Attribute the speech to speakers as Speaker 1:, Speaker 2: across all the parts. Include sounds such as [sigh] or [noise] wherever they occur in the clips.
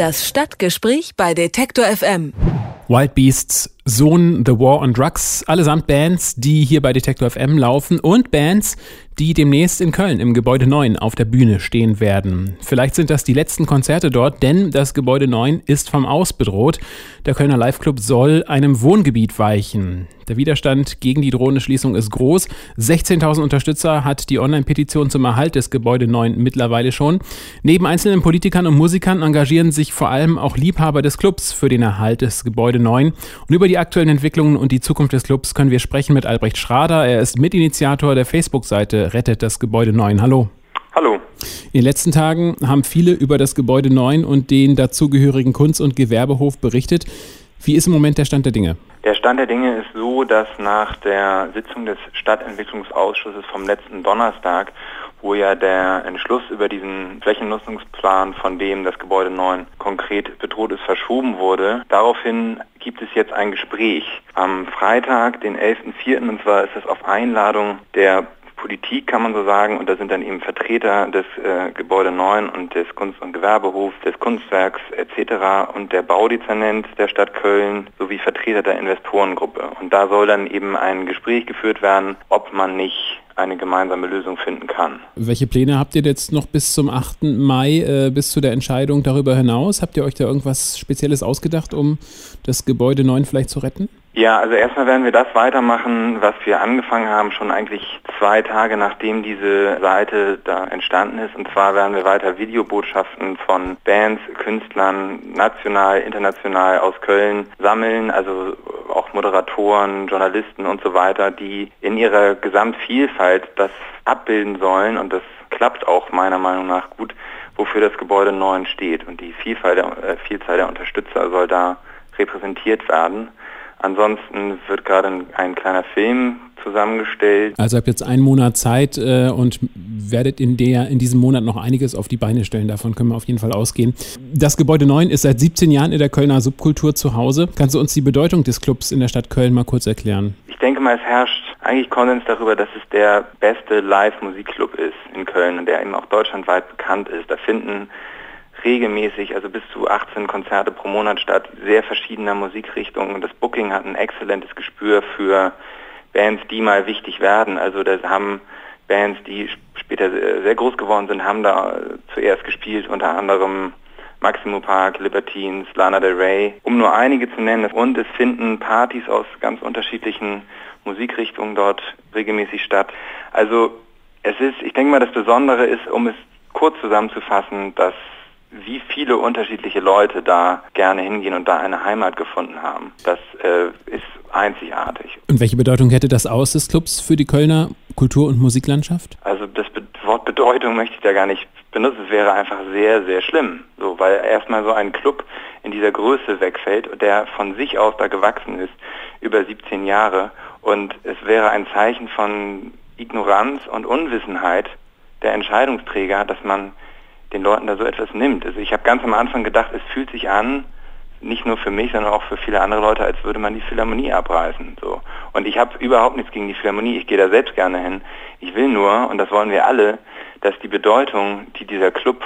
Speaker 1: Das Stadtgespräch bei Detektor FM.
Speaker 2: Wild Beasts, Sohn, The War on Drugs, allesamt Bands, die hier bei Detector FM laufen und Bands, die demnächst in Köln im Gebäude 9 auf der Bühne stehen werden. Vielleicht sind das die letzten Konzerte dort, denn das Gebäude 9 ist vom Aus bedroht. Der Kölner Liveclub soll einem Wohngebiet weichen. Der Widerstand gegen die drohende Schließung ist groß. 16.000 Unterstützer hat die Online-Petition zum Erhalt des Gebäude 9 mittlerweile schon. Neben einzelnen Politikern und Musikern engagieren sich vor allem auch Liebhaber des Clubs für den Erhalt des Gebäude 9. Und über die aktuellen Entwicklungen und die Zukunft des Clubs können wir sprechen mit Albrecht Schrader. Er ist Mitinitiator der Facebook-Seite rettet das Gebäude 9. Hallo.
Speaker 3: Hallo.
Speaker 2: In den letzten Tagen haben viele über das Gebäude 9 und den dazugehörigen Kunst- und Gewerbehof berichtet. Wie ist im Moment der Stand der Dinge?
Speaker 3: Der Stand der Dinge ist so, dass nach der Sitzung des Stadtentwicklungsausschusses vom letzten Donnerstag, wo ja der Entschluss über diesen Flächennutzungsplan, von dem das Gebäude 9 konkret bedroht ist, verschoben wurde, daraufhin gibt es jetzt ein Gespräch am Freitag, den 11.04. und zwar ist es auf Einladung der Politik, kann man so sagen, und da sind dann eben Vertreter des äh, Gebäude 9 und des Kunst- und Gewerbehofs, des Kunstwerks etc. und der Baudezernent der Stadt Köln sowie Vertreter der Investorengruppe. Und da soll dann eben ein Gespräch geführt werden, ob man nicht eine gemeinsame Lösung finden kann.
Speaker 2: Welche Pläne habt ihr jetzt noch bis zum 8. Mai, äh, bis zu der Entscheidung darüber hinaus? Habt ihr euch da irgendwas Spezielles ausgedacht, um das Gebäude 9 vielleicht zu retten?
Speaker 3: Ja, also erstmal werden wir das weitermachen, was wir angefangen haben, schon eigentlich zwei Tage nachdem diese Seite da entstanden ist. Und zwar werden wir weiter Videobotschaften von Bands, Künstlern, national, international aus Köln sammeln, also auch Moderatoren, Journalisten und so weiter, die in ihrer Gesamtvielfalt das abbilden sollen. Und das klappt auch meiner Meinung nach gut, wofür das Gebäude 9 steht. Und die Vielfalt der, äh, Vielzahl der Unterstützer soll da repräsentiert werden. Ansonsten wird gerade ein, ein, kleiner Film zusammengestellt.
Speaker 2: Also habt jetzt einen Monat Zeit äh, und werdet in, der, in diesem Monat noch einiges auf die Beine stellen. Davon können wir auf jeden Fall ausgehen. Das Gebäude 9 ist seit 17 Jahren in der Kölner Subkultur zu Hause. Kannst du uns die Bedeutung des Clubs in der Stadt Köln mal kurz erklären?
Speaker 3: Ich denke mal, es herrscht eigentlich Konsens darüber, dass es der beste Live-Musikclub ist in Köln und der eben auch deutschlandweit bekannt ist. Da finden regelmäßig, also bis zu 18 Konzerte pro Monat statt, sehr verschiedener Musikrichtungen. Das Booking hat ein exzellentes Gespür für Bands, die mal wichtig werden. Also das haben Bands, die später sehr groß geworden sind, haben da zuerst gespielt, unter anderem Maximo Park, Libertines, Lana Del Rey, um nur einige zu nennen. Und es finden Partys aus ganz unterschiedlichen Musikrichtungen dort regelmäßig statt. Also es ist, ich denke mal, das Besondere ist, um es kurz zusammenzufassen, dass wie viele unterschiedliche Leute da gerne hingehen und da eine Heimat gefunden haben. Das äh, ist einzigartig.
Speaker 2: Und welche Bedeutung hätte das aus des Clubs für die Kölner Kultur- und Musiklandschaft?
Speaker 3: Also das Be Wort Bedeutung möchte ich da gar nicht benutzen. Es wäre einfach sehr, sehr schlimm. So, weil erstmal so ein Club in dieser Größe wegfällt, der von sich aus da gewachsen ist, über 17 Jahre. Und es wäre ein Zeichen von Ignoranz und Unwissenheit der Entscheidungsträger, dass man den Leuten da so etwas nimmt. Also ich habe ganz am Anfang gedacht, es fühlt sich an, nicht nur für mich, sondern auch für viele andere Leute, als würde man die Philharmonie abreißen. So. Und ich habe überhaupt nichts gegen die Philharmonie, ich gehe da selbst gerne hin. Ich will nur, und das wollen wir alle, dass die Bedeutung, die dieser Club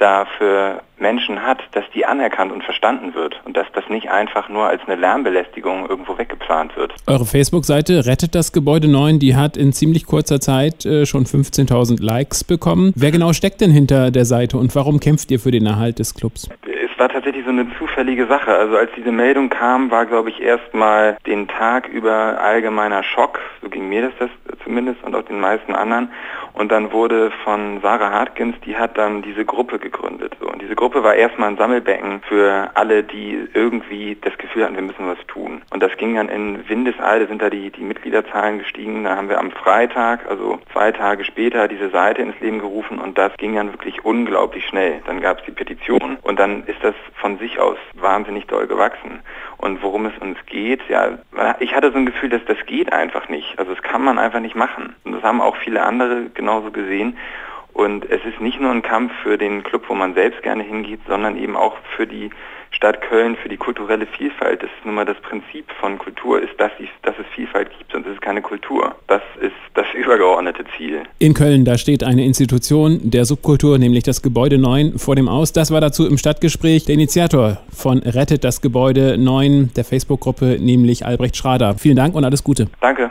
Speaker 3: da für Menschen hat, dass die anerkannt und verstanden wird und dass das nicht einfach nur als eine Lärmbelästigung irgendwo weggeplant wird.
Speaker 2: Eure Facebook-Seite Rettet das Gebäude 9, die hat in ziemlich kurzer Zeit äh, schon 15.000 Likes bekommen. Wer genau steckt denn hinter der Seite und warum kämpft ihr für den Erhalt des Clubs?
Speaker 3: Es war tatsächlich so eine zufällige Sache. Also als diese Meldung kam, war glaube ich erstmal den Tag über allgemeiner Schock, so ging mir das, das zumindest und auch den meisten anderen. Und dann wurde von Sarah Hartkins, die hat dann diese Gruppe gegründet. So. Und diese Gruppe war erstmal ein Sammelbecken für alle, die irgendwie das Gefühl hatten, wir müssen was tun. Und das ging dann in Windeseile, sind da die, die Mitgliederzahlen gestiegen. Da haben wir am Freitag, also zwei Tage später, diese Seite ins Leben gerufen und das ging dann wirklich unglaublich schnell. Dann gab es die Petition und dann ist das von sich aus wahnsinnig doll gewachsen. Und worum es uns geht, ja, ich hatte so ein Gefühl, dass das geht einfach nicht. Also das kann man einfach nicht machen. Und das haben auch viele andere genauso gesehen. Und es ist nicht nur ein Kampf für den Club, wo man selbst gerne hingeht, sondern eben auch für die Stadt Köln, für die kulturelle Vielfalt. Das ist nun mal das Prinzip von Kultur, ist, dass, dass es Vielfalt gibt, sonst ist es keine Kultur. Das ist das [laughs] übergeordnete Ziel.
Speaker 2: In Köln, da steht eine Institution der Subkultur, nämlich das Gebäude 9 vor dem Aus. Das war dazu im Stadtgespräch der Initiator von Rettet das Gebäude 9 der Facebook-Gruppe, nämlich Albrecht Schrader. Vielen Dank und alles Gute.
Speaker 3: Danke.